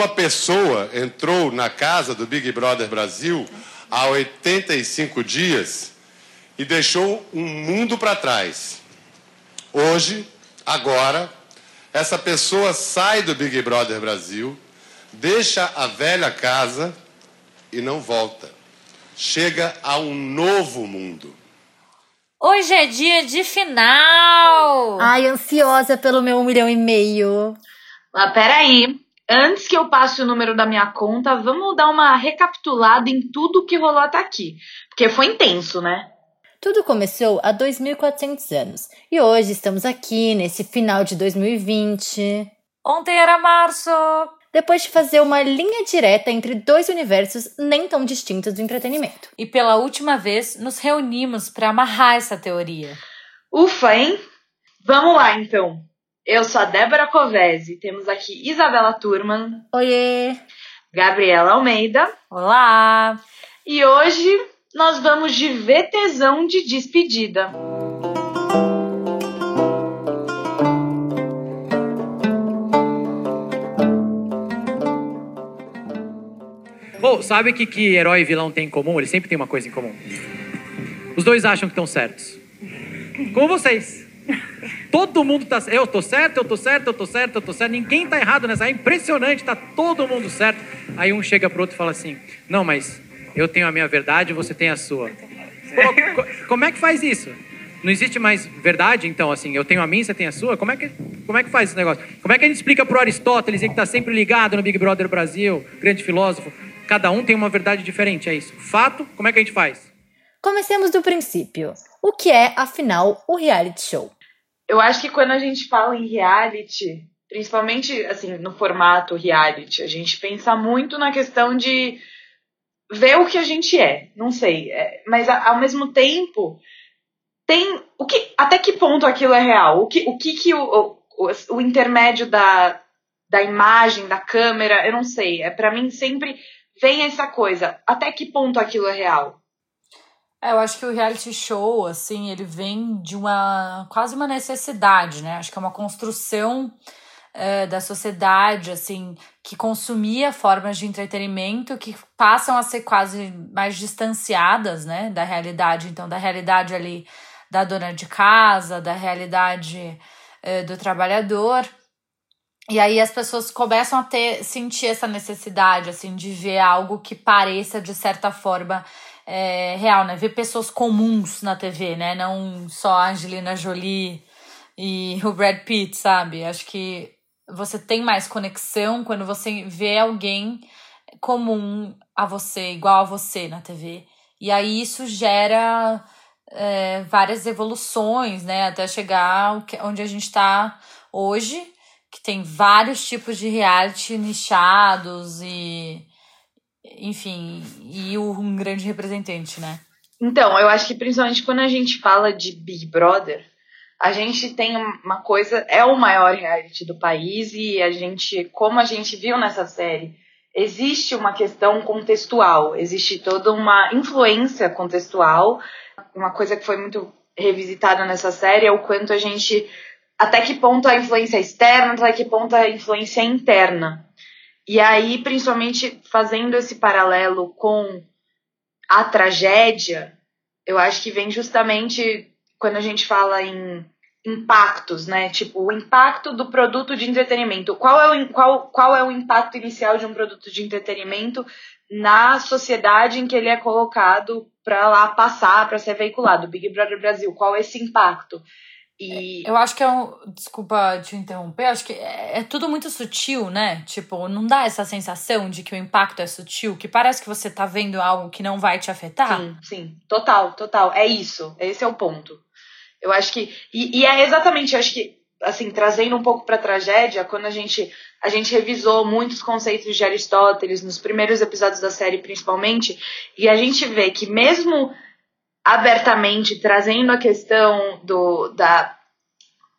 Uma pessoa entrou na casa do Big Brother Brasil há 85 dias e deixou um mundo para trás. Hoje, agora, essa pessoa sai do Big Brother Brasil, deixa a velha casa e não volta. Chega a um novo mundo. Hoje é dia de final! Ai, ansiosa pelo meu um milhão e meio. Mas peraí, antes que eu passe o número da minha conta, vamos dar uma recapitulada em tudo que rolou até aqui. Porque foi intenso, né? Tudo começou há 2.400 anos e hoje estamos aqui nesse final de 2020. Ontem era março! depois de fazer uma linha direta entre dois universos nem tão distintos do entretenimento. E pela última vez, nos reunimos para amarrar essa teoria. Ufa, hein? Vamos lá, então. Eu sou a Débora Covese. Temos aqui Isabela Turman. Oiê! Gabriela Almeida. Olá! E hoje nós vamos de VTzão de despedida. Oh, sabe o que, que herói e vilão têm em comum? Eles sempre têm uma coisa em comum. Os dois acham que estão certos. Como vocês. Todo mundo tá. Eu tô certo, eu tô certo, eu tô certo, eu tô certo. Ninguém tá errado nessa. É impressionante, tá todo mundo certo. Aí um chega pro outro e fala assim: Não, mas eu tenho a minha verdade, você tem a sua. Pô, como é que faz isso? Não existe mais verdade, então, assim, eu tenho a minha, você tem a sua? Como é que, como é que faz esse negócio? Como é que a gente explica pro Aristóteles, que está sempre ligado no Big Brother Brasil, grande filósofo? Cada um tem uma verdade diferente, é isso. Fato, como é que a gente faz? Comecemos do princípio. O que é, afinal, o reality show? Eu acho que quando a gente fala em reality, principalmente assim no formato reality, a gente pensa muito na questão de ver o que a gente é. Não sei, é, mas ao mesmo tempo tem o que até que ponto aquilo é real? O que o que, que o, o, o intermédio da da imagem, da câmera, eu não sei. É para mim sempre vem essa coisa, até que ponto aquilo é real? É, eu acho que o reality show, assim, ele vem de uma quase uma necessidade, né? Acho que é uma construção é, da sociedade, assim, que consumia formas de entretenimento que passam a ser quase mais distanciadas, né, da realidade. Então, da realidade ali da dona de casa, da realidade é, do trabalhador. E aí as pessoas começam a ter sentir essa necessidade assim de ver algo que pareça de certa forma é, real, né? Ver pessoas comuns na TV, né? Não só a Angelina Jolie e o Brad Pitt, sabe? Acho que você tem mais conexão quando você vê alguém comum a você, igual a você na TV. E aí isso gera é, várias evoluções, né? Até chegar onde a gente está hoje que tem vários tipos de reality nichados e enfim, e um grande representante, né? Então, eu acho que principalmente quando a gente fala de Big Brother, a gente tem uma coisa, é o maior reality do país e a gente, como a gente viu nessa série, existe uma questão contextual, existe toda uma influência contextual. Uma coisa que foi muito revisitada nessa série é o quanto a gente até que ponto a influência é externa, até que ponto a influência é interna. E aí, principalmente fazendo esse paralelo com a tragédia, eu acho que vem justamente quando a gente fala em impactos, né? Tipo, o impacto do produto de entretenimento. Qual é o, qual, qual é o impacto inicial de um produto de entretenimento na sociedade em que ele é colocado para lá passar, para ser veiculado? Big Brother Brasil, qual é esse impacto? E... Eu acho que é um. Desculpa te interromper, acho que é, é, tudo muito sutil, né? Tipo, não dá essa sensação de que o impacto é sutil, que parece que você tá vendo algo que não vai te afetar? Sim, sim. Total, total. É isso. Esse é o ponto. Eu acho que. E, e é exatamente, eu acho que, assim, trazendo um pouco pra tragédia, quando a gente. A gente revisou muitos conceitos de Aristóteles nos primeiros episódios da série, principalmente, e a gente vê que mesmo abertamente trazendo a questão do, da,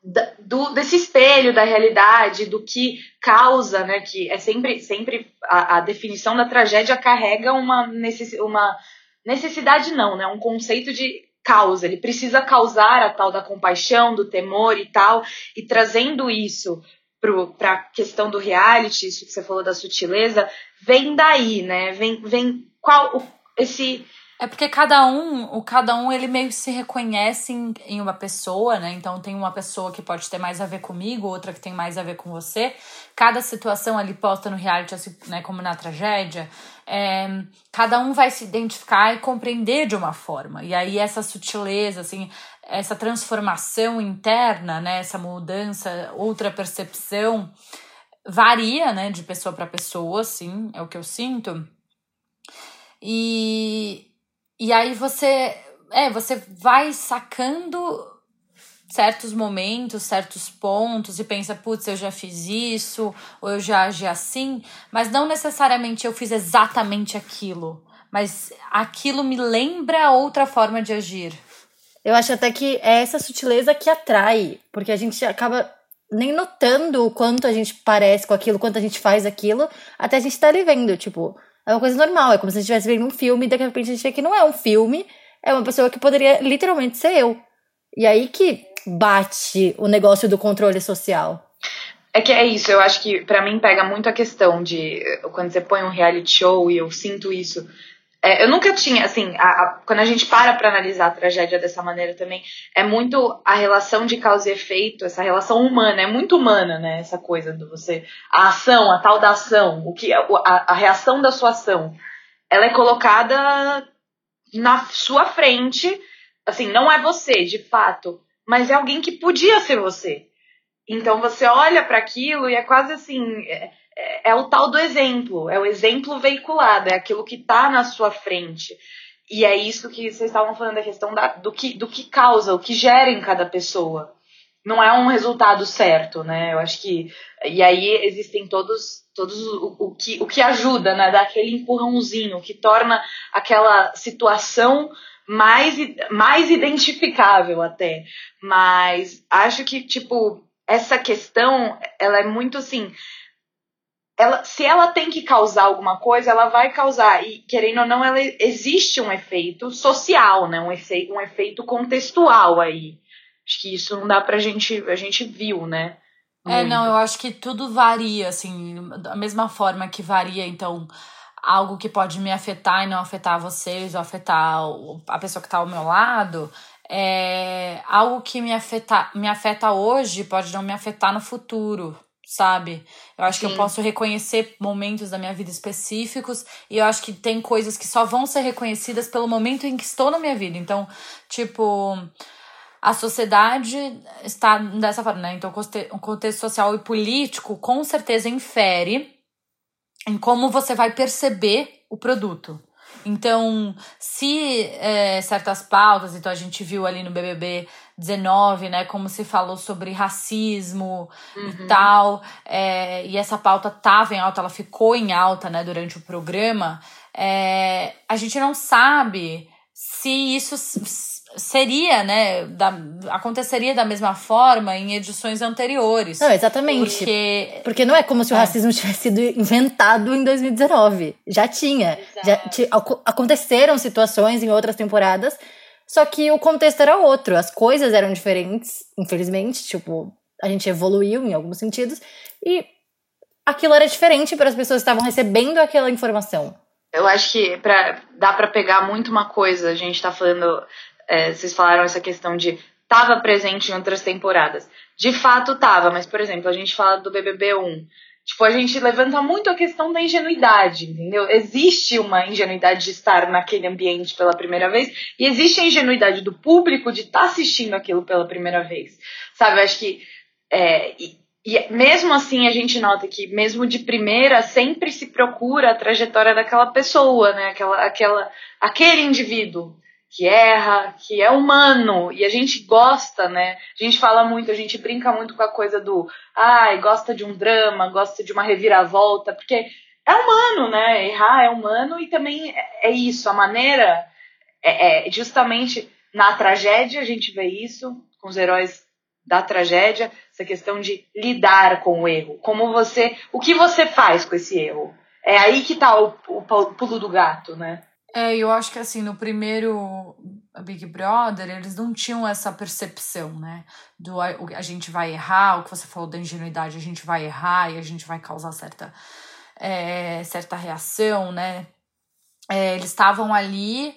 da, do, desse espelho da realidade, do que causa, né? Que é sempre, sempre a, a definição da tragédia carrega uma, necess, uma necessidade, não, né? Um conceito de causa. Ele precisa causar a tal da compaixão, do temor e tal, e trazendo isso para a questão do reality, isso que você falou da sutileza, vem daí, né? Vem, vem qual esse é porque cada um, o cada um ele meio se reconhece em, em, uma pessoa, né? Então tem uma pessoa que pode ter mais a ver comigo, outra que tem mais a ver com você. Cada situação ali posta no reality, assim, né, como na tragédia, é, cada um vai se identificar e compreender de uma forma. E aí essa sutileza, assim, essa transformação interna, né, essa mudança, outra percepção varia, né, de pessoa para pessoa, assim, é o que eu sinto. E e aí você, é, você vai sacando certos momentos, certos pontos e pensa, putz, eu já fiz isso, ou eu já agi assim, mas não necessariamente eu fiz exatamente aquilo, mas aquilo me lembra outra forma de agir. Eu acho até que é essa sutileza que atrai, porque a gente acaba nem notando o quanto a gente parece com aquilo, quanto a gente faz aquilo, até a gente tá ali vendo, tipo, é uma coisa normal, é como se a gente estivesse vendo um filme e de repente a gente vê que não é um filme, é uma pessoa que poderia literalmente ser eu. E aí que bate o negócio do controle social. É que é isso, eu acho que para mim pega muito a questão de quando você põe um reality show e eu sinto isso é, eu nunca tinha, assim, a, a, quando a gente para para analisar a tragédia dessa maneira também, é muito a relação de causa e efeito, essa relação humana, é muito humana, né? Essa coisa do você. A ação, a tal da ação, o que a, a reação da sua ação, ela é colocada na sua frente, assim, não é você, de fato, mas é alguém que podia ser você. Então você olha para aquilo e é quase assim. É, é, é o tal do exemplo, é o exemplo veiculado, é aquilo que está na sua frente. E é isso que vocês estavam falando da questão da, do, que, do que causa, o que gera em cada pessoa. Não é um resultado certo, né? Eu acho que. E aí existem todos, todos o, o que, o que ajuda, né? Dar aquele empurrãozinho, que torna aquela situação mais, mais identificável até. Mas acho que, tipo, essa questão, ela é muito assim ela, se ela tem que causar alguma coisa, ela vai causar. E, querendo ou não, ela, existe um efeito social, né? Um efeito, um efeito contextual aí. Acho que isso não dá pra gente. A gente viu, né? É, não, eu acho que tudo varia, assim, da mesma forma que varia, então, algo que pode me afetar e não afetar vocês, ou afetar a pessoa que tá ao meu lado, é algo que me afeta, me afeta hoje pode não me afetar no futuro sabe? Eu acho Sim. que eu posso reconhecer momentos da minha vida específicos e eu acho que tem coisas que só vão ser reconhecidas pelo momento em que estou na minha vida. Então, tipo, a sociedade está dessa forma, né? Então, o contexto social e político com certeza infere em como você vai perceber o produto. Então, se é, certas pautas, então a gente viu ali no BBB 19, né, como se falou sobre racismo uhum. e tal, é, e essa pauta estava em alta, ela ficou em alta, né, durante o programa, é, a gente não sabe se isso seria, né, da, aconteceria da mesma forma em edições anteriores. Não, exatamente. Porque, porque não é como se o é. racismo tivesse sido inventado em 2019. Já tinha. Já aconteceram situações em outras temporadas, só que o contexto era outro, as coisas eram diferentes, infelizmente, tipo, a gente evoluiu em alguns sentidos e aquilo era diferente para as pessoas que estavam recebendo aquela informação. Eu acho que pra, dá para pegar muito uma coisa, a gente tá falando é, vocês falaram essa questão de estava presente em outras temporadas. De fato estava, mas, por exemplo, a gente fala do BBB 1. Tipo, a gente levanta muito a questão da ingenuidade, entendeu? Existe uma ingenuidade de estar naquele ambiente pela primeira vez e existe a ingenuidade do público de estar tá assistindo aquilo pela primeira vez. Sabe, acho que. É, e, e mesmo assim a gente nota que, mesmo de primeira, sempre se procura a trajetória daquela pessoa, né? Aquela, aquela, aquele indivíduo que erra, que é humano e a gente gosta, né? A gente fala muito, a gente brinca muito com a coisa do, ai, gosta de um drama, gosta de uma reviravolta, porque é humano, né? Errar é humano e também é, é isso, a maneira é, é justamente na tragédia a gente vê isso com os heróis da tragédia, essa questão de lidar com o erro, como você, o que você faz com esse erro? É aí que tá o, o pulo do gato, né? É, eu acho que assim, no primeiro. Big Brother, eles não tinham essa percepção, né? Do a, a gente vai errar, o que você falou da ingenuidade, a gente vai errar e a gente vai causar certa, é, certa reação, né? É, eles estavam ali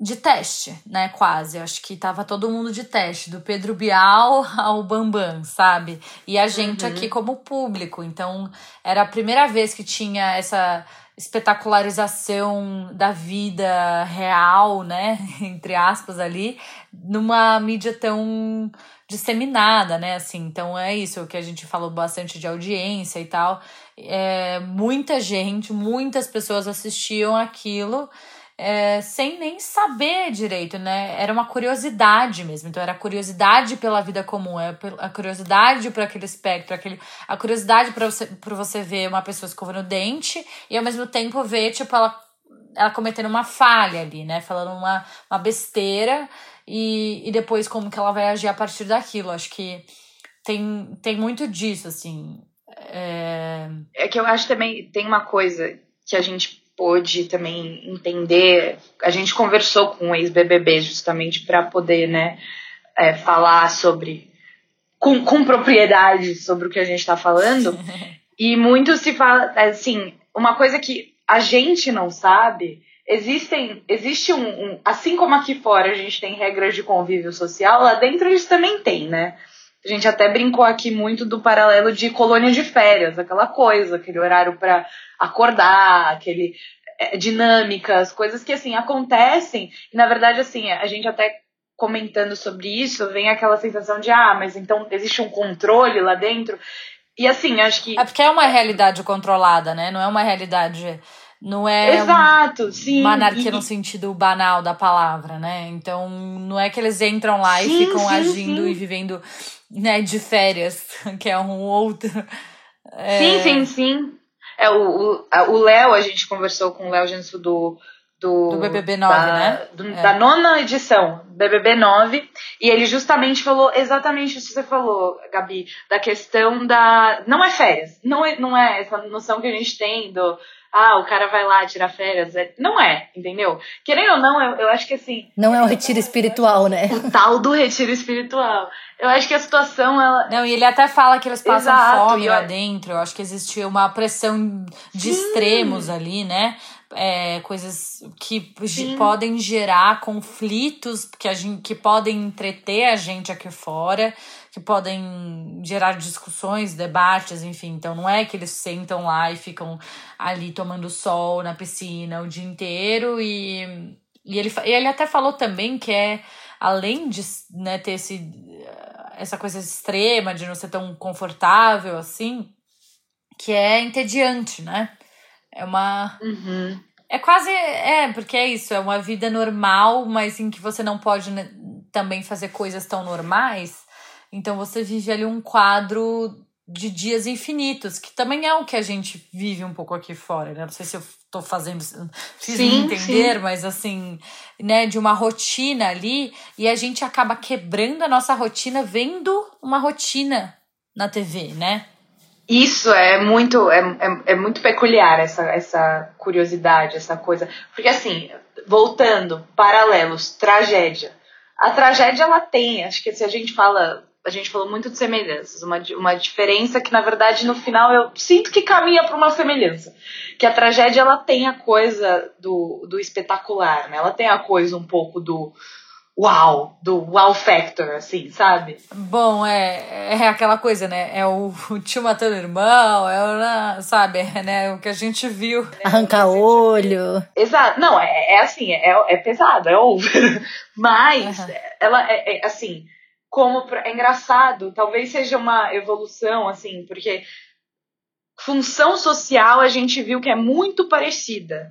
de teste, né? Quase. Acho que tava todo mundo de teste, do Pedro Bial ao Bambam, sabe? E a gente uhum. aqui como público. Então, era a primeira vez que tinha essa espetacularização da vida real, né? Entre aspas ali, numa mídia tão disseminada, né? Assim, então é isso que a gente falou bastante de audiência e tal. É, muita gente, muitas pessoas assistiam aquilo é, sem nem saber direito, né? Era uma curiosidade mesmo. Então, era a curiosidade pela vida comum, é a curiosidade para aquele espectro, aquele, a curiosidade para você, você ver uma pessoa escovando o dente e ao mesmo tempo ver, tipo, ela, ela cometendo uma falha ali, né? Falando uma, uma besteira e, e depois como que ela vai agir a partir daquilo. Acho que tem, tem muito disso, assim. É... é que eu acho também tem uma coisa que a gente pôde também entender. A gente conversou com o ex-BBB justamente para poder, né, é, falar sobre com, com propriedade sobre o que a gente está falando. e muito se fala, assim, uma coisa que a gente não sabe. Existem, existe um, um, assim como aqui fora a gente tem regras de convívio social, lá dentro eles também tem, né? A gente até brincou aqui muito do paralelo de colônia de férias, aquela coisa, aquele horário para acordar, aquele é, dinâmicas, coisas que assim acontecem. E na verdade assim, a gente até comentando sobre isso, vem aquela sensação de ah, mas então existe um controle lá dentro. E assim, acho que É porque é uma realidade controlada, né? Não é uma realidade não é Exato, um, sim. uma anarquia e... no sentido banal da palavra, né? Então, não é que eles entram lá sim, e ficam sim, agindo sim. e vivendo né, de férias, que é um outro. É... Sim, sim, sim. É, o Léo, a gente conversou com o Léo Gensu do, do, do BBB 9, da, né? Do, é. Da nona edição, BBB 9, e ele justamente falou exatamente isso que você falou, Gabi, da questão da. Não é férias, não é, não é essa noção que a gente tem do ah, o cara vai lá tirar férias. É, não é, entendeu? Querendo ou não, eu, eu acho que assim. Não é o retiro espiritual, né? O tal do retiro espiritual. Eu acho que a situação, ela. Não, e ele até fala que eles passam Exato, fome eu... lá dentro. Eu acho que existe uma pressão de Sim. extremos ali, né? É, coisas que Sim. podem gerar conflitos que, a gente, que podem entreter a gente aqui fora que podem gerar discussões, debates, enfim. Então não é que eles sentam lá e ficam ali tomando sol na piscina o dia inteiro e, e ele, ele até falou também que é além de né, ter esse, essa coisa extrema de não ser tão confortável assim, que é entediante, né? É uma. Uhum. É quase. É, porque é isso, é uma vida normal, mas em que você não pode né, também fazer coisas tão normais. Então você vive ali um quadro de dias infinitos, que também é o que a gente vive um pouco aqui fora, né? Não sei se eu tô fazendo, fiz sim, entender, sim. mas assim, né, de uma rotina ali, e a gente acaba quebrando a nossa rotina vendo uma rotina na TV, né? Isso é muito, é, é, é muito peculiar, essa, essa curiosidade, essa coisa. Porque assim, voltando, paralelos, tragédia. A tragédia ela tem, acho que se a gente fala a gente falou muito de semelhanças, uma, uma diferença que na verdade no final eu sinto que caminha para uma semelhança, que a tragédia ela tem a coisa do, do espetacular, né? Ela tem a coisa um pouco do uau, do wow factor, assim, sabe? Bom, é, é aquela coisa, né? É o, o tio matando o irmão, é o, sabe, é, né? o que a gente viu. Arrancar olho. Exato. Não, é, é assim, é, é pesado, é over. Mas, uhum. ela é, é assim como é engraçado, talvez seja uma evolução assim, porque função social a gente viu que é muito parecida,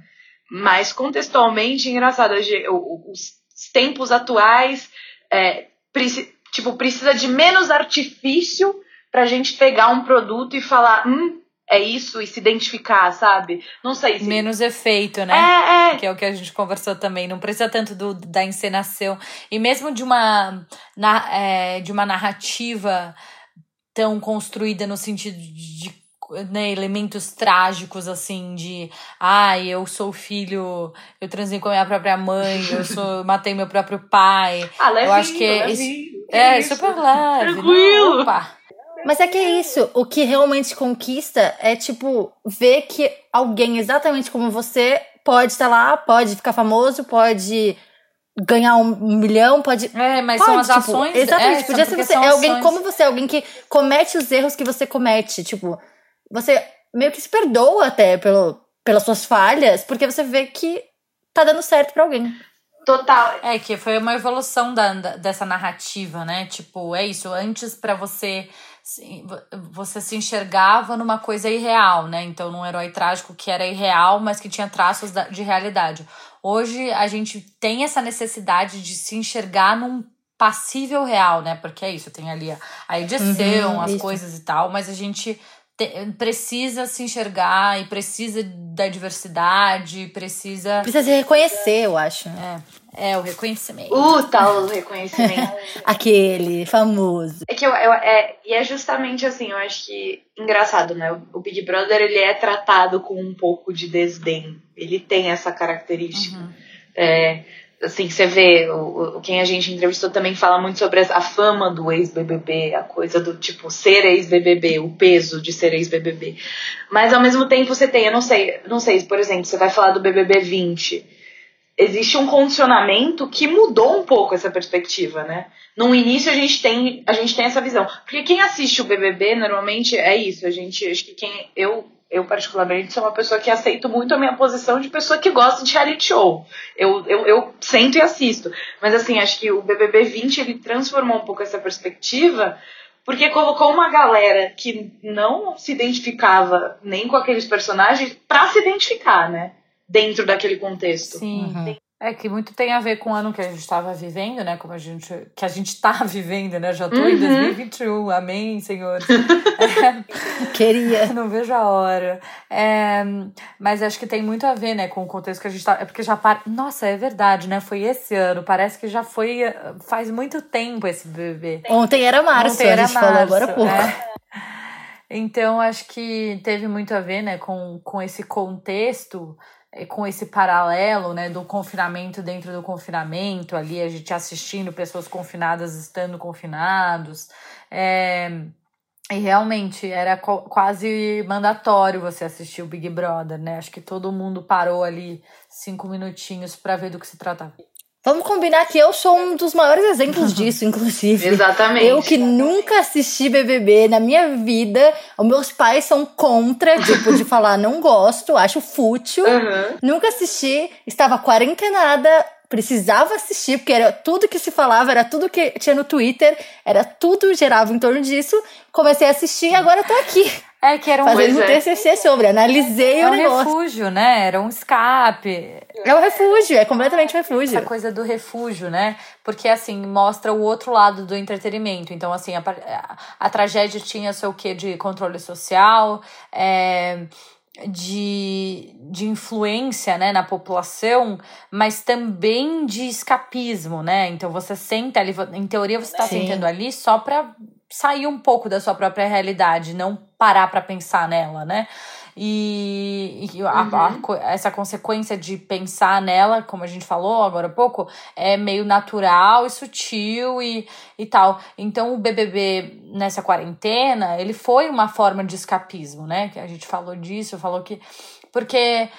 mas contextualmente engraçado, os tempos atuais é, tipo precisa de menos artifício para a gente pegar um produto e falar, hum, é isso e se identificar, sabe? Não sei se. Menos efeito, né? É, é. Que é o que a gente conversou também. Não precisa tanto do, da encenação. E mesmo de uma, na, é, de uma narrativa tão construída no sentido de né, elementos trágicos, assim, de ai, eu sou filho, eu transei com a minha própria mãe, eu sou, matei meu próprio pai. Ah, levinho, eu acho que é, levinho, é, super leve. Tranquilo. Não, opa. Mas é que é isso, o que realmente conquista é, tipo, ver que alguém exatamente como você pode estar lá, pode ficar famoso, pode ganhar um milhão, pode. É, mas pode, são as tipo, ações. Exatamente, é, podia ser você. É alguém como você, alguém que comete os erros que você comete. Tipo, você meio que se perdoa até pelo, pelas suas falhas, porque você vê que tá dando certo para alguém. Total. É, que foi uma evolução da, dessa narrativa, né? Tipo, é isso. Antes, para você você se enxergava numa coisa irreal, né? Então, num herói trágico que era irreal, mas que tinha traços de realidade. Hoje a gente tem essa necessidade de se enxergar num passível real, né? Porque é isso, tem ali a edição, uhum, as isso. coisas e tal, mas a gente te, precisa se enxergar e precisa da diversidade, precisa. Precisa se reconhecer, eu acho. É, é o reconhecimento. O tal reconhecimento. Aquele famoso. É que eu, eu, é, e é justamente assim, eu acho que engraçado, né? O Big Brother ele é tratado com um pouco de desdém. Ele tem essa característica. Uhum. É, assim, você vê, o, o, quem a gente entrevistou também fala muito sobre a fama do ex-BBB, a coisa do tipo ser ex-BBB, o peso de ser ex-BBB. Mas ao mesmo tempo você tem, eu não sei, não sei, por exemplo, você vai falar do BBB 20. Existe um condicionamento que mudou um pouco essa perspectiva, né? No início a gente tem, a gente tem essa visão. Porque quem assiste o BBB normalmente é isso, a gente, acho que quem eu eu particularmente sou uma pessoa que aceito muito a minha posição de pessoa que gosta de reality show. Eu, eu, eu sento e assisto. Mas assim, acho que o BBB 20 ele transformou um pouco essa perspectiva, porque colocou uma galera que não se identificava nem com aqueles personagens para se identificar, né? Dentro daquele contexto. Sim. Uhum. É que muito tem a ver com o ano que a gente estava vivendo, né? Como a gente. Que a gente está vivendo, né? Já tô uhum. em 2021. Amém, senhores. é, Queria. Não vejo a hora. É, mas acho que tem muito a ver, né, com o contexto que a gente tá. É porque já. Par... Nossa, é verdade, né? Foi esse ano. Parece que já foi. Faz muito tempo esse bebê. Ontem era março, Ontem era a gente março, falou agora há pouco. É. Então, acho que teve muito a ver, né, com, com esse contexto com esse paralelo, né, do confinamento dentro do confinamento, ali a gente assistindo pessoas confinadas estando confinados, é, e realmente era quase mandatório você assistir o Big Brother, né? Acho que todo mundo parou ali cinco minutinhos para ver do que se tratava. Vamos combinar que eu sou um dos maiores exemplos disso, inclusive. Exatamente. Eu que nunca assisti BBB na minha vida, os meus pais são contra, tipo, de falar não gosto, acho fútil. Uhum. Nunca assisti, estava quarentenada, precisava assistir, porque era tudo que se falava, era tudo que tinha no Twitter, era tudo gerava em torno disso. Comecei a assistir e agora tô aqui. É que era um fazendo um TCC sobre, analisei é o negócio. É um refúgio, né? Era um escape. É um refúgio, é completamente um refúgio. Essa coisa do refúgio, né? Porque assim mostra o outro lado do entretenimento. Então assim a, a, a tragédia tinha seu quê de controle social, é, de, de influência né, na população, mas também de escapismo, né? Então você senta ali, em teoria você está sentando ali só para sair um pouco da sua própria realidade, não parar para pensar nela, né? E, e a, uhum. a, essa consequência de pensar nela, como a gente falou agora há pouco, é meio natural e sutil e, e tal. Então o BBB nessa quarentena, ele foi uma forma de escapismo, né? Que a gente falou disso, falou que. Porque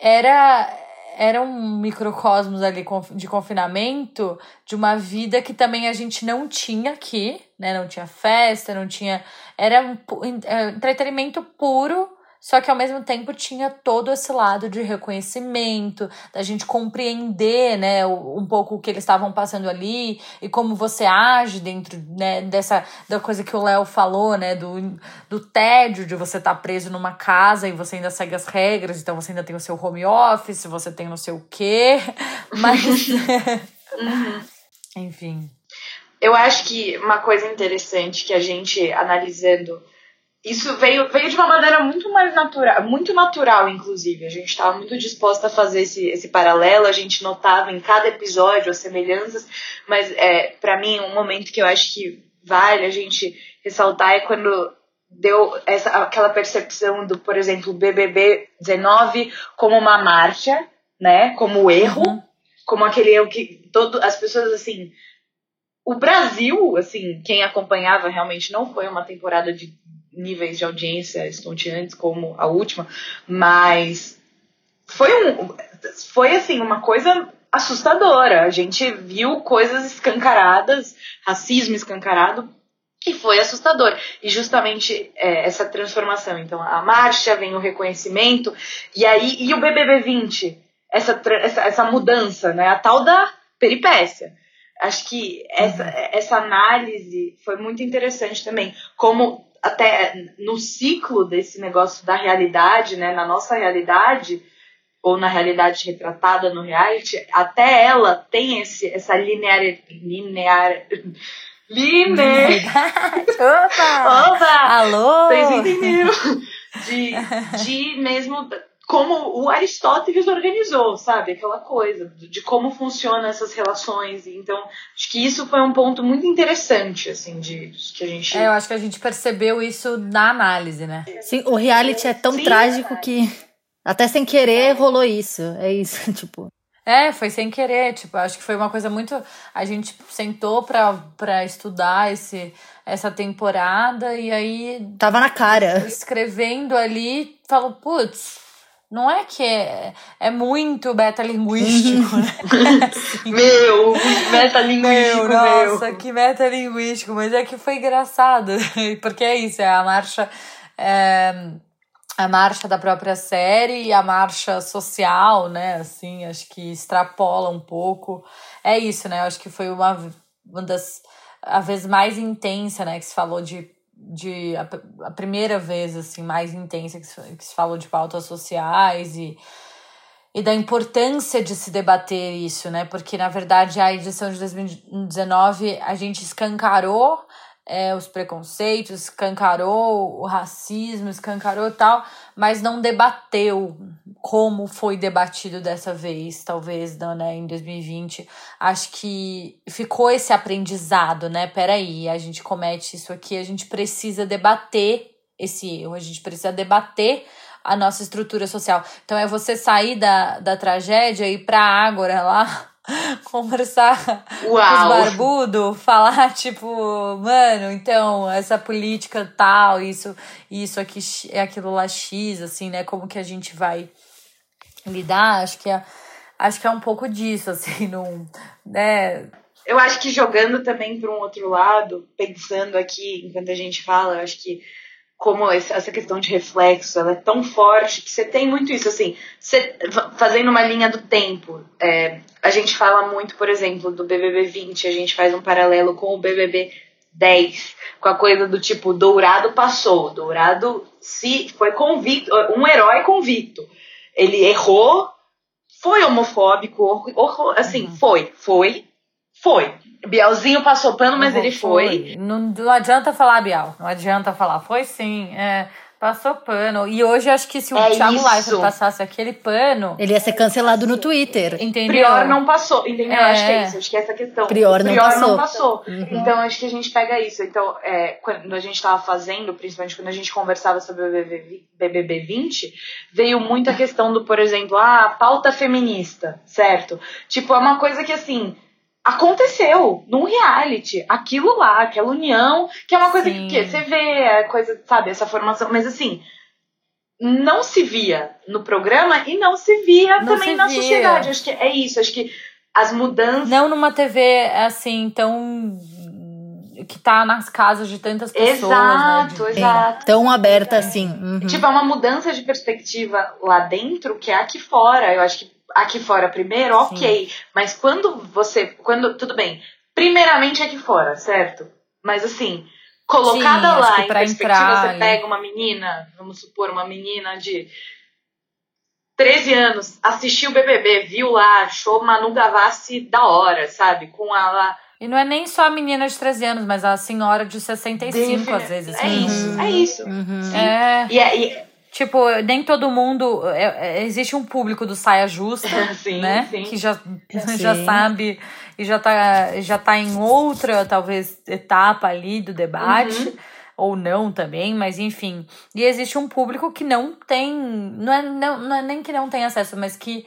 era era um microcosmos ali de confinamento de uma vida que também a gente não tinha aqui, né? Não tinha festa, não tinha. Era um é, entretenimento puro só que ao mesmo tempo tinha todo esse lado de reconhecimento, da gente compreender, né, um pouco o que eles estavam passando ali e como você age dentro, né, dessa da coisa que o Léo falou, né, do, do tédio de você estar tá preso numa casa e você ainda segue as regras, então você ainda tem o seu home office, você tem não sei o quê, mas uhum. enfim. Eu acho que uma coisa interessante que a gente analisando isso veio, veio de uma maneira muito mais natural, muito natural, inclusive. A gente estava muito disposta a fazer esse, esse paralelo, a gente notava em cada episódio as semelhanças, mas é, para mim, um momento que eu acho que vale a gente ressaltar é quando deu essa, aquela percepção do, por exemplo, BBB 19 como uma marcha, né? Como erro, uhum. como aquele erro que todo, as pessoas assim. O Brasil, assim, quem acompanhava realmente não foi uma temporada de níveis de audiência estonteantes como a última, mas foi um foi assim uma coisa assustadora. A gente viu coisas escancaradas, racismo escancarado, e foi assustador. E justamente é, essa transformação. Então, a marcha, vem o reconhecimento, e aí, e o BBB 20, essa, essa, essa mudança, né? A tal da peripécia. Acho que essa, uhum. essa análise foi muito interessante também. Como até no ciclo desse negócio da realidade, né? Na nossa realidade, ou na realidade retratada no reality, até ela tem esse, essa linear, linear, linear, opa, opa, alô, vocês entenderam? De, de mesmo como o Aristóteles organizou, sabe? Aquela coisa de como funcionam essas relações. Então, acho que isso foi um ponto muito interessante, assim, de que a gente. É, eu acho que a gente percebeu isso na análise, né? Sim, o reality é tão Sim, trágico é. que até sem querer rolou isso. É isso, tipo. É, foi sem querer, tipo, acho que foi uma coisa muito. A gente sentou pra, pra estudar esse, essa temporada e aí. Tava na cara. Escrevendo ali, falou, putz, não é que é, é muito metalinguístico, né? meu, metalinguístico, meu. Nossa, que metalinguístico, mas é que foi engraçado, porque é isso, é a marcha. É, a marcha da própria série e a marcha social, né? Assim, acho que extrapola um pouco. É isso, né? Acho que foi uma, uma das a vez mais intensa, né? Que se falou de, de a, a primeira vez assim mais intensa que se, que se falou de pautas sociais e e da importância de se debater isso, né? Porque na verdade a edição de 2019 a gente escancarou é, os preconceitos, escancarou o racismo, escancarou tal, mas não debateu como foi debatido dessa vez, talvez, né, em 2020. Acho que ficou esse aprendizado, né? Peraí, a gente comete isso aqui, a gente precisa debater esse erro, a gente precisa debater a nossa estrutura social. Então é você sair da, da tragédia e ir pra Ágora lá conversar Uau. com os barbudos, falar, tipo, mano, então, essa política tal, isso, isso aqui é aquilo lá X, assim, né? Como que a gente vai lidar? Acho que é, acho que é um pouco disso, assim, não. Né? Eu acho que jogando também para um outro lado, pensando aqui enquanto a gente fala, eu acho que como essa questão de reflexo, ela é tão forte que você tem muito isso, assim, você, fazendo uma linha do tempo, é, a gente fala muito, por exemplo, do BBB 20, a gente faz um paralelo com o BBB 10, com a coisa do tipo, Dourado passou, Dourado se foi convicto, um herói convicto, ele errou, foi homofóbico, assim, uhum. foi, foi, foi. Bielzinho passou pano, mas ele foi. foi. Não, não adianta falar Biel, não adianta falar. Foi sim, é, passou pano. E hoje acho que se o é Thiago Leifert passasse aquele pano. Ele ia ser cancelado no Twitter. Entendeu? Prior não passou, entendeu? É. Acho que é isso, acho que é essa questão. Prior, não Prior passou. não passou. Uhum. Então acho que a gente pega isso. Então, é, quando a gente estava fazendo, principalmente quando a gente conversava sobre o BBB, BBB 20, veio muito a questão do, por exemplo, a ah, pauta feminista, certo? Tipo, é uma coisa que assim aconteceu num reality, aquilo lá, aquela união, que é uma coisa Sim. que você vê, é coisa, sabe, essa formação, mas assim, não se via no programa e não se via não também se na via. sociedade. Acho que é isso, acho que as mudanças. Não numa TV assim tão que tá nas casas de tantas pessoas. Exato, né? de... exato. Tão aberta assim. Uhum. Tipo, é uma mudança de perspectiva lá dentro que é aqui fora. Eu acho que aqui fora primeiro, ok. Sim. Mas quando você. quando Tudo bem. Primeiramente aqui fora, certo? Mas assim, colocada Sim, lá em perspectiva, entrar, você pega uma menina, vamos supor, uma menina de 13 anos, assistiu o BBB, viu lá, achou Manu Gavassi da hora, sabe? Com ela. E não é nem só a menina de 13 anos, mas a senhora de 65, às vezes. É isso, é isso. Uhum. É. E, é, e, Tipo, nem todo mundo. É, é, existe um público do saia justa, sim, né? Sim. Que já, já sabe e já tá, já tá em outra, talvez, etapa ali do debate. Uhum. ou não também, mas enfim. E existe um público que não tem, não é, não, não é nem que não tem acesso, mas que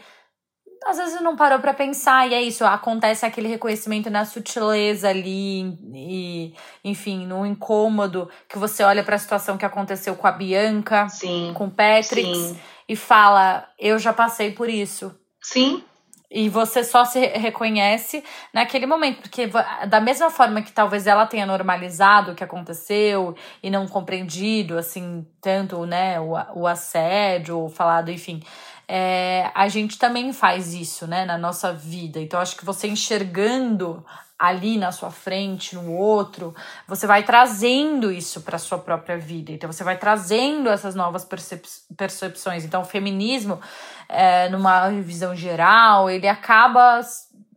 às vezes não parou para pensar, e é isso, acontece aquele reconhecimento na sutileza ali, e, enfim, no incômodo, que você olha para a situação que aconteceu com a Bianca, sim, com o Patrick, sim. e fala: Eu já passei por isso. Sim. E você só se reconhece naquele momento, porque da mesma forma que talvez ela tenha normalizado o que aconteceu e não compreendido, assim, tanto, né, o, o assédio, falado, enfim, é, a gente também faz isso, né, na nossa vida. Então, acho que você enxergando ali na sua frente, no outro, você vai trazendo isso para sua própria vida. Então você vai trazendo essas novas percep percepções. Então o feminismo, é, numa visão geral, ele acaba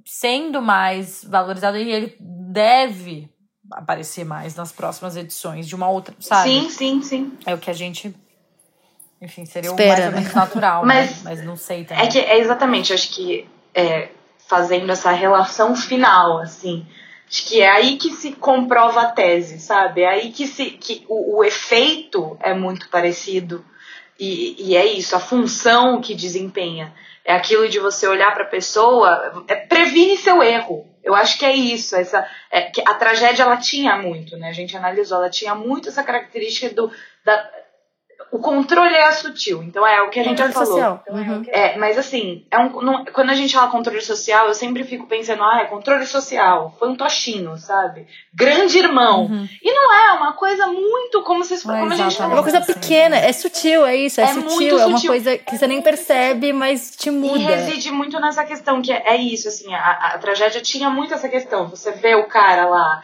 sendo mais valorizado e ele deve aparecer mais nas próximas edições de uma outra, sabe? Sim, sim, sim. É o que a gente enfim, seria Espera, o mais ou menos natural, mas, né? Mas não sei também. É que é exatamente, acho que é, fazendo essa relação final, assim. Acho que é aí que se comprova a tese, sabe? É aí que, se, que o, o efeito é muito parecido. E, e, é isso, a função que desempenha. É aquilo de você olhar para a pessoa, é, previne seu erro. Eu acho que é isso. Essa, é, que a tragédia ela tinha muito, né? A gente analisou, ela tinha muito essa característica do, da, o controle é sutil, então é o que a gente já falou. Social. Uhum. É, mas assim, é um, não, quando a gente fala controle social, eu sempre fico pensando, ah, é controle social, fantochinho, sabe? Grande irmão. Uhum. E não é, é uma coisa muito como vocês como a gente falou. É uma coisa pequena, é sutil, é isso, é, é sutil, é uma coisa que você nem percebe, mas te muda. E reside muito nessa questão, que é, é isso, assim, a, a, a tragédia tinha muito essa questão. Você vê o cara lá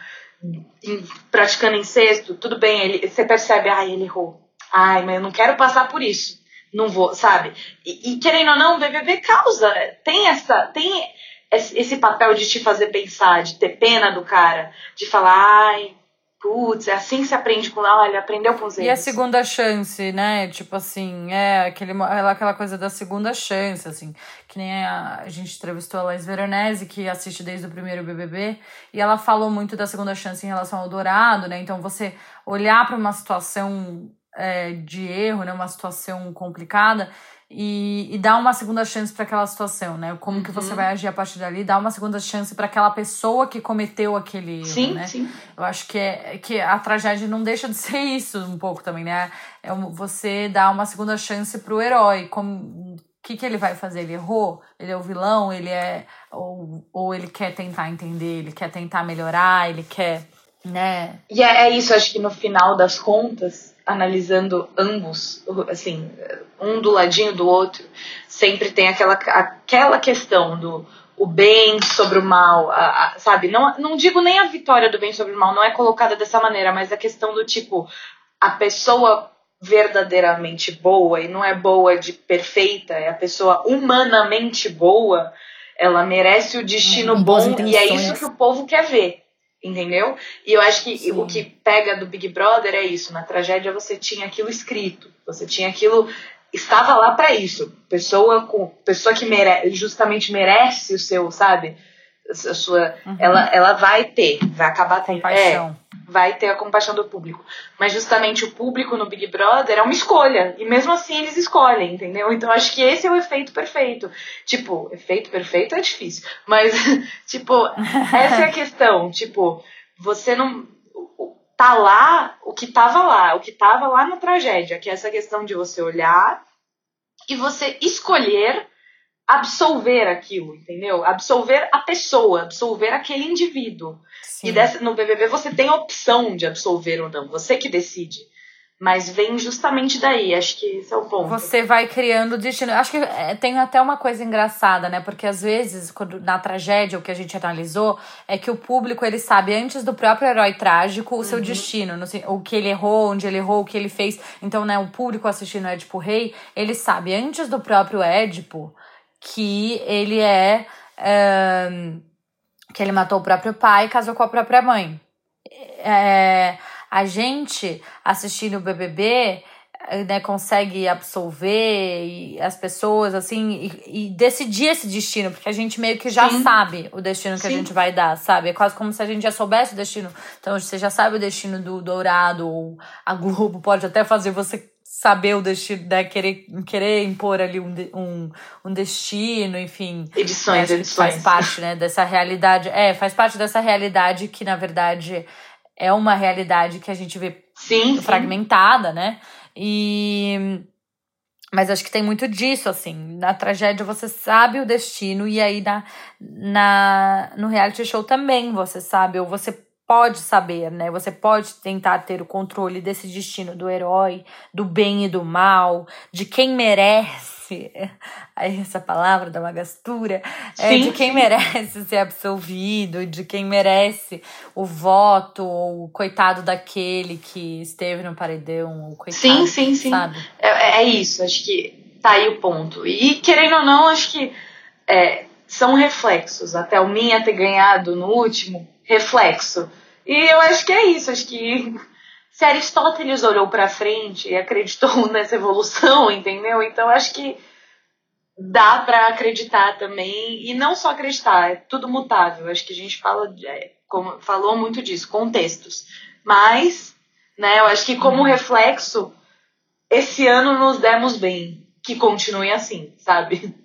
praticando incesto, tudo bem, ele, você percebe, ah, ele errou Ai, mas eu não quero passar por isso. Não vou, sabe? E, e querendo ou não, o BBB causa. Tem essa. Tem esse papel de te fazer pensar, de ter pena do cara, de falar, ai, putz, é assim que se aprende com ela, ele aprendeu com os erros. E a segunda chance, né? Tipo assim, é aquele, aquela coisa da segunda chance, assim. Que nem a, a gente entrevistou a Laís Veronese, que assiste desde o primeiro BBB, e ela falou muito da segunda chance em relação ao Dourado, né? Então você olhar para uma situação é, de erro, né, uma situação complicada, e, e dar uma segunda chance para aquela situação, né? Como uhum. que você uhum. vai agir a partir dali, dar uma segunda chance para aquela pessoa que cometeu aquele erro, sim, né? Sim. Eu acho que, é, que a tragédia não deixa de ser isso um pouco também, né? É você dar uma segunda chance pro herói, como o que, que ele vai fazer? Ele errou? Ele é o vilão? Ele é. Ou, ou ele quer tentar entender, ele quer tentar melhorar, ele quer. Né? E é, é isso, acho que no final das contas, analisando ambos, assim, um do ladinho do outro, sempre tem aquela, aquela questão do o bem sobre o mal, a, a, sabe? Não, não digo nem a vitória do bem sobre o mal, não é colocada dessa maneira, mas a questão do tipo, a pessoa verdadeiramente boa, e não é boa de perfeita, é a pessoa humanamente boa, ela merece o destino uhum, bom, e é isso que o povo quer ver. Entendeu? E eu acho que Sim. o que pega do Big Brother é isso. Na tragédia você tinha aquilo escrito, você tinha aquilo estava lá para isso. Pessoa com pessoa que mere, justamente merece o seu, sabe? A sua, uhum. ela, ela vai ter, vai acabar tendo. É, vai ter a compaixão do público. Mas justamente o público no Big Brother é uma escolha. E mesmo assim eles escolhem, entendeu? Então acho que esse é o efeito perfeito. Tipo, efeito perfeito é difícil. Mas, tipo, essa é a questão. Tipo, você não. Tá lá o que tava lá, o que tava lá na tragédia, que é essa questão de você olhar e você escolher absolver aquilo, entendeu? Absolver a pessoa, absolver aquele indivíduo. Sim. E dessa, no BBB você tem a opção de absolver ou não, você que decide. Mas vem justamente daí, acho que esse é o ponto. Você vai criando destino. Acho que é, tem até uma coisa engraçada, né? Porque às vezes, quando, na tragédia, o que a gente analisou é que o público ele sabe antes do próprio herói trágico o uhum. seu destino, no, o que ele errou, onde ele errou, o que ele fez. Então, né, o público assistindo Édipo Rei, ele sabe antes do próprio Édipo que ele é. Um, que ele matou o próprio pai e casou com a própria mãe. É, a gente assistindo o BBB, né, consegue absolver as pessoas, assim, e, e, decidir esse destino, porque a gente meio que já Sim. sabe o destino que Sim. a gente vai dar, sabe? É quase como se a gente já soubesse o destino. Então, você já sabe o destino do Dourado, ou a Globo pode até fazer você saber o destino, né, querer, querer impor ali um, um, um destino, enfim. Edições, né, edições. Faz parte, né, dessa realidade. É, faz parte dessa realidade que, na verdade, é uma realidade que a gente vê sim, fragmentada, sim. né? E mas acho que tem muito disso, assim. Na tragédia você sabe o destino, e aí na, na, no reality show também você sabe, ou você pode saber, né? Você pode tentar ter o controle desse destino do herói, do bem e do mal, de quem merece aí essa palavra da magastura, é, de quem merece ser absolvido, de quem merece o voto, ou o coitado daquele que esteve no paredão, o coitado, sim, sim, sim. sabe? É, é isso, acho que tá aí o ponto. E querendo ou não, acho que é, são reflexos. Até o Minha ter ganhado no último, reflexo. E eu acho que é isso, acho que se Aristóteles olhou para frente e acreditou nessa evolução, entendeu? Então acho que dá para acreditar também e não só acreditar, é tudo mutável. Acho que a gente fala, é, como, falou muito disso, contextos. Mas, né? Eu acho que como uhum. reflexo, esse ano nos demos bem, que continue assim, sabe?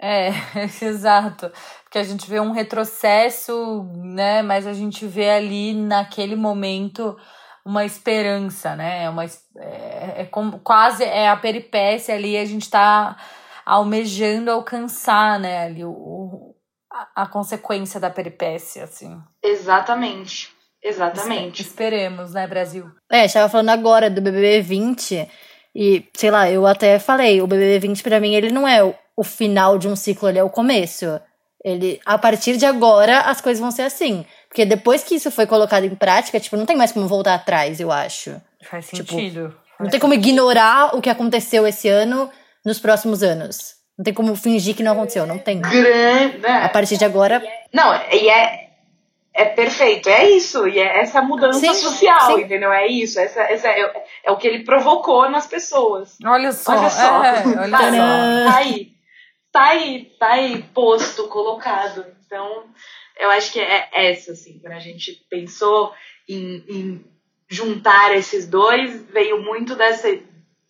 É, exato. Porque a gente vê um retrocesso, né? Mas a gente vê ali naquele momento uma esperança, né? É uma, é, é como, quase é a peripécia ali, a gente tá almejando alcançar, né, ali o, a, a consequência da peripécia, assim. Exatamente. Exatamente. Esperemos, né, Brasil? É, estava falando agora do BBB 20 e, sei lá, eu até falei, o BBB 20 para mim ele não é o, o final de um ciclo, ele é o começo. Ele, a partir de agora, as coisas vão ser assim. Porque depois que isso foi colocado em prática, tipo, não tem mais como voltar atrás, eu acho. Faz tipo, sentido. Tipo, não tem como ignorar o que aconteceu esse ano nos próximos anos. Não tem como fingir que não aconteceu, não tem. Grande. Né? A partir de agora. Não, e é, é perfeito, é isso. E é essa mudança sim, social, sim. entendeu? É isso. Essa, essa é, é, o que ele provocou nas pessoas. Olha só. Olha só. É, olha só. Aí tá aí, tá aí posto, colocado. Então, eu acho que é essa, assim, quando a gente pensou em, em juntar esses dois, veio muito dessa.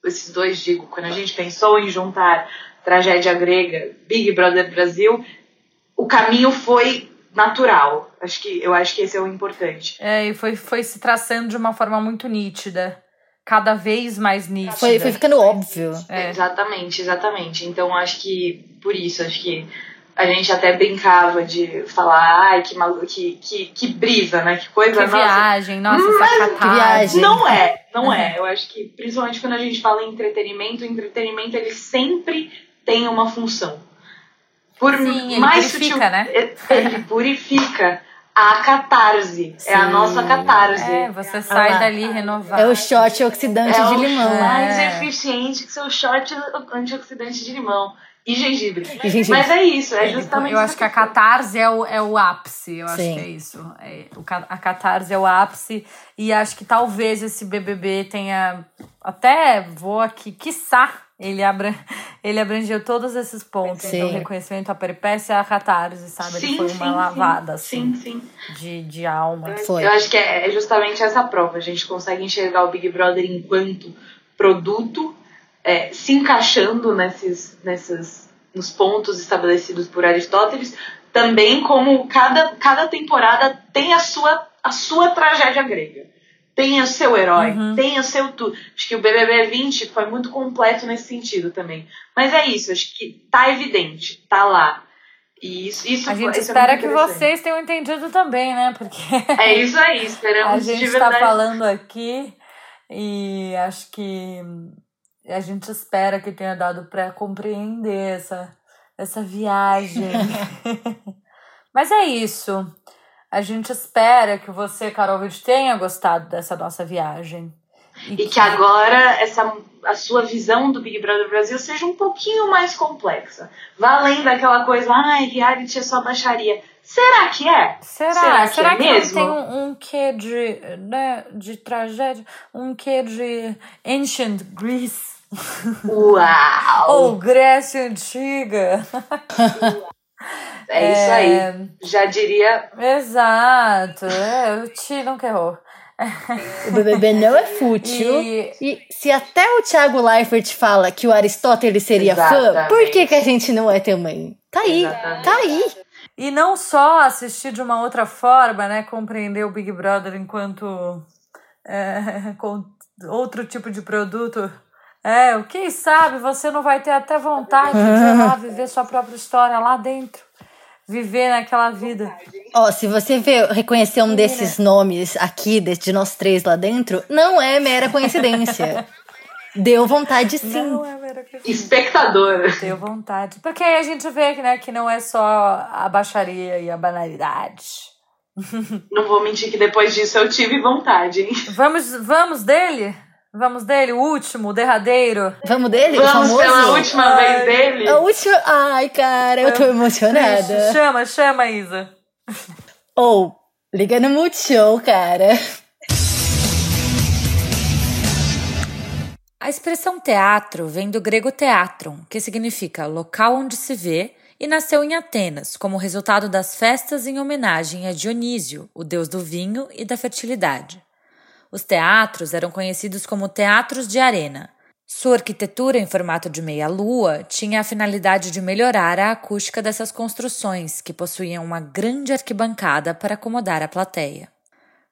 Esses dois, digo, quando a gente pensou em juntar tragédia grega, Big Brother Brasil, o caminho foi natural. Acho que eu acho que esse é o importante. É, e foi, foi se traçando de uma forma muito nítida cada vez mais nítida. Foi, foi ficando óbvio. É. Exatamente, exatamente. Então acho que por isso, acho que a gente até brincava de falar, ai, que maluco, que, que, que brisa, né? Que coisa que nossa. viagem, nossa, Mas, que viagem. Não é, não é. Eu acho que, principalmente quando a gente fala em entretenimento, o entretenimento ele sempre tem uma função. Por Sim, mais ele purifica, sutil, né? Ele purifica a catarse. Sim. É a nossa catarse. É, você sai ah, dali renovado. É o shot oxidante é de limão. É mais eficiente que seu shot antioxidante de limão. E gengibre. e gengibre. Mas é isso, é justamente. Eu acho que a catarse é o, é o ápice. Eu Sim. acho que é isso. É, o, a catarse é o ápice. E acho que talvez esse BBB tenha. Até vou aqui, quiçá, ele, abra, ele abrangeu todos esses pontos. Sim. Então, o reconhecimento, a peripécia, a catarse, sabe? Sim, ele foi uma sim, lavada, assim, sim, De, de alma. Eu, foi. eu acho que é, é justamente essa prova. A gente consegue enxergar o Big Brother enquanto produto, é, se encaixando nesses, nesses, nos pontos estabelecidos por Aristóteles, também como cada, cada temporada tem a sua, a sua tragédia grega tenha seu herói, uhum. tenha seu tudo. Acho que o BBB 20 foi muito completo nesse sentido também. Mas é isso, acho que tá evidente, tá lá. E isso, isso a gente isso é espera é que vocês tenham entendido também, né? Porque é isso aí, esperamos a gente está falando aqui e acho que a gente espera que tenha dado para compreender essa essa viagem. Mas é isso. A gente espera que você, Carol tenha gostado dessa nossa viagem. E, e que agora essa a sua visão do Big Brother Brasil seja um pouquinho mais complexa. Vá além daquela coisa, ai, reality é só baixaria. Será que é? Será? Será que, Será é que mesmo? tem um, um quê de, né, de tragédia? Um quê de Ancient Greece? Uau! Ou Grécia Antiga. É isso aí. É. Já diria. Exato. É, o Ti nunca errou. O BBB não é fútil. E... e, se até o Thiago Leifert fala que o Aristóteles seria Exatamente. fã, por que, que a gente não é também? Tá aí, Exatamente. tá aí. E não só assistir de uma outra forma, né? Compreender o Big Brother enquanto é, com outro tipo de produto. É, quem sabe você não vai ter até vontade de ir lá viver sua própria história lá dentro viver naquela vida. Ó, oh, se você vê, reconhecer um desses nomes aqui, de nós três lá dentro, não é mera coincidência. Deu vontade sim. Não é mera coincidência. Espectadora. Deu vontade. Porque aí a gente vê né, que não é só a baixaria e a banalidade. Não vou mentir que depois disso eu tive vontade, hein? Vamos, vamos dele? Vamos dele, o último, o derradeiro. Vamos dele? Vamos pela última Ai, vez dele? A última. Ai, cara, eu tô emocionada. Chama, chama, Isa. Ou, oh, liga no Multishow, cara. A expressão teatro vem do grego teatron, que significa local onde se vê, e nasceu em Atenas como resultado das festas em homenagem a Dionísio, o deus do vinho e da fertilidade. Os teatros eram conhecidos como teatros de arena. Sua arquitetura em formato de meia-lua tinha a finalidade de melhorar a acústica dessas construções, que possuíam uma grande arquibancada para acomodar a plateia.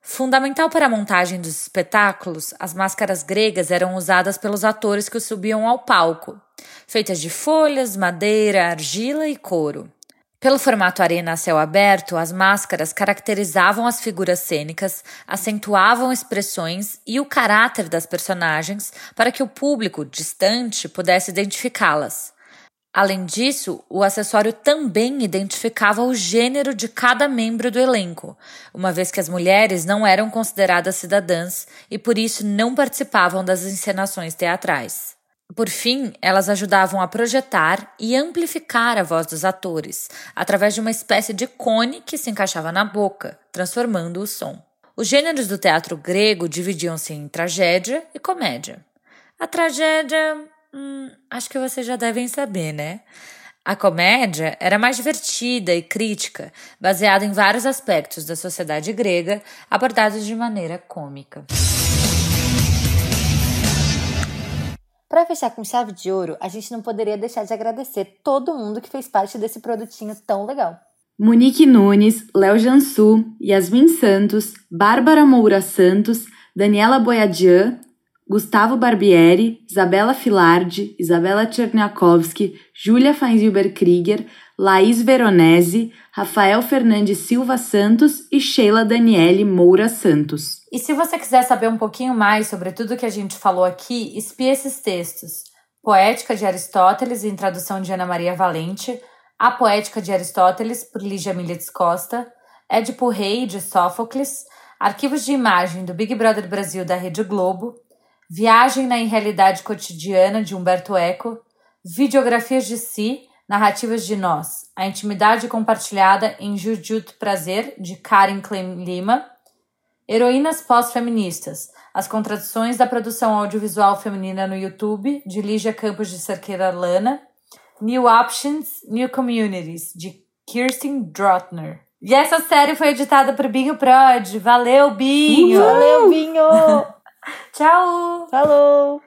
Fundamental para a montagem dos espetáculos, as máscaras gregas eram usadas pelos atores que subiam ao palco, feitas de folhas, madeira, argila e couro. Pelo formato arena a céu aberto, as máscaras caracterizavam as figuras cênicas, acentuavam expressões e o caráter das personagens para que o público distante pudesse identificá-las. Além disso, o acessório também identificava o gênero de cada membro do elenco, uma vez que as mulheres não eram consideradas cidadãs e por isso não participavam das encenações teatrais. Por fim, elas ajudavam a projetar e amplificar a voz dos atores, através de uma espécie de cone que se encaixava na boca, transformando o som. Os gêneros do teatro grego dividiam-se em tragédia e comédia. A tragédia, hum, acho que vocês já devem saber, né? A comédia era mais divertida e crítica, baseada em vários aspectos da sociedade grega, abordados de maneira cômica. Para fechar com chave de ouro, a gente não poderia deixar de agradecer todo mundo que fez parte desse produtinho tão legal. Monique Nunes, Léo Jansu, Yasmin Santos, Bárbara Moura Santos, Daniela Boiadian, Gustavo Barbieri, Isabela Filardi, Isabela Tcherniakowski, Júlia Feinzilber Krieger, Laís Veronese, Rafael Fernandes Silva Santos e Sheila Daniele Moura Santos. E se você quiser saber um pouquinho mais sobre tudo que a gente falou aqui, espie esses textos. Poética de Aristóteles, em tradução de Ana Maria Valente, A Poética de Aristóteles, por Lígia Militz Costa, Édipo Rei, de Sófocles, Arquivos de Imagem do Big Brother Brasil da Rede Globo, Viagem na Irrealidade Cotidiana, de Humberto Eco, Videografias de Si, Narrativas de Nós, A Intimidade Compartilhada em Jujut Prazer, de Karen Klein Lima. Heroínas Pós-Feministas, As Contradições da Produção Audiovisual Feminina no YouTube, de Lígia Campos de Cerqueira Lana. New Options, New Communities, de Kirsten Drotner. E essa série foi editada por Binho Prod. Valeu, Binho! Uhul! Valeu, Binho! Tchau! Falou!